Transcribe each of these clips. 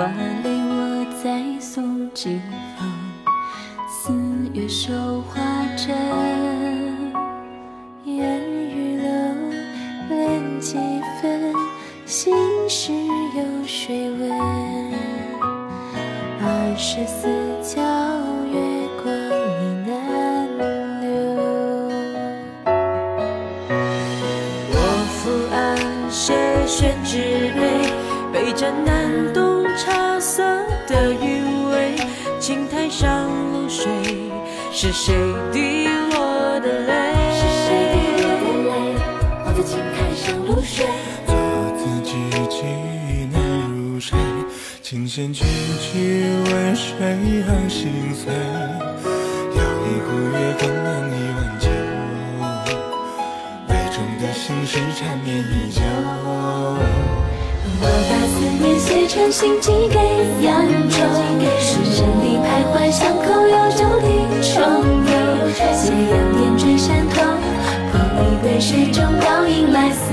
花里我在送几封四月收花针，烟雨楼连几分，心事有谁问，二十四桥月光已难留。我伏案写宣纸泪，杯盏南东是谁滴落的泪？是谁滴落的泪？我的青苔上露水。做自己既难入睡，琴弦曲曲为谁而心碎？摇一壶月光酿一碗酒，杯中的心事缠绵依旧。我把思念写成信寄给扬州，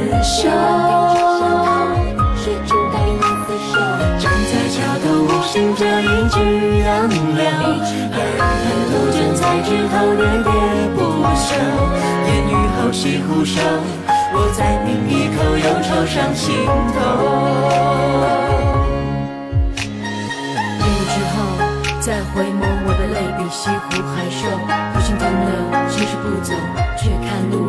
影来厮守。水中倒影来厮守。站在桥头，无心这一句杨柳，二人杜鹃在枝头喋喋不休。烟雨后西湖收，我再抿一口忧愁上心头。烟雨之后，再回眸，我的泪比西湖还瘦。不心停留，心事不走，却看路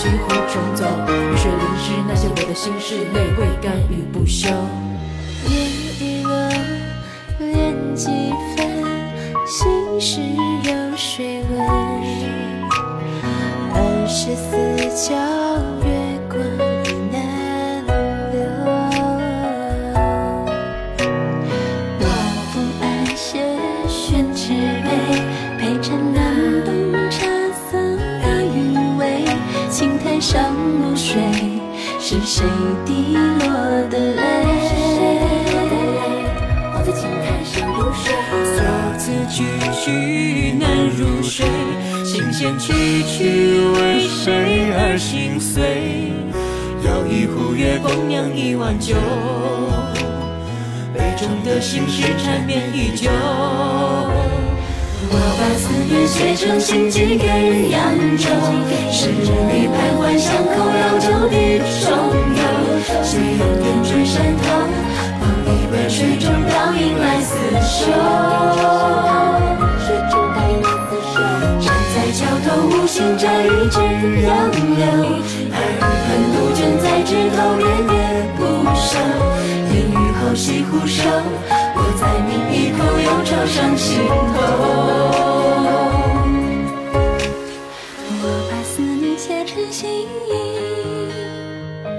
西湖重走。雨水淋湿那些我的心事，泪未干雨不休。烟雨落，恋几分，心事有谁问。二十四桥月是谁滴落的泪？我在青苔上露水。错字句句难入睡，琴弦曲曲为谁而心碎？摇一壶月光酿一碗酒，杯中的心事缠绵依旧。我把思念写成信寄给扬州，时里杨柳，二人杜鹃在枝头喋喋不休。烟雨后西湖瘦，我再抿一口忧愁上心头。我把思念写成信。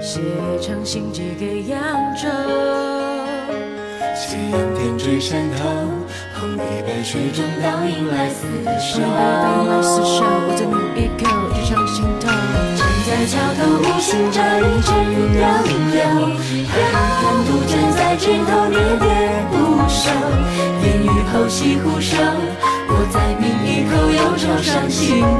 写成信寄给扬州。夕阳点缀山头，捧一杯水中倒影来厮守。当来厮守，我再抿一口，直上心头。站在桥头，无心这一枝杨柳，二看杜鹃在枝头喋喋不休。烟雨后西湖收，我再抿一口忧愁上心头。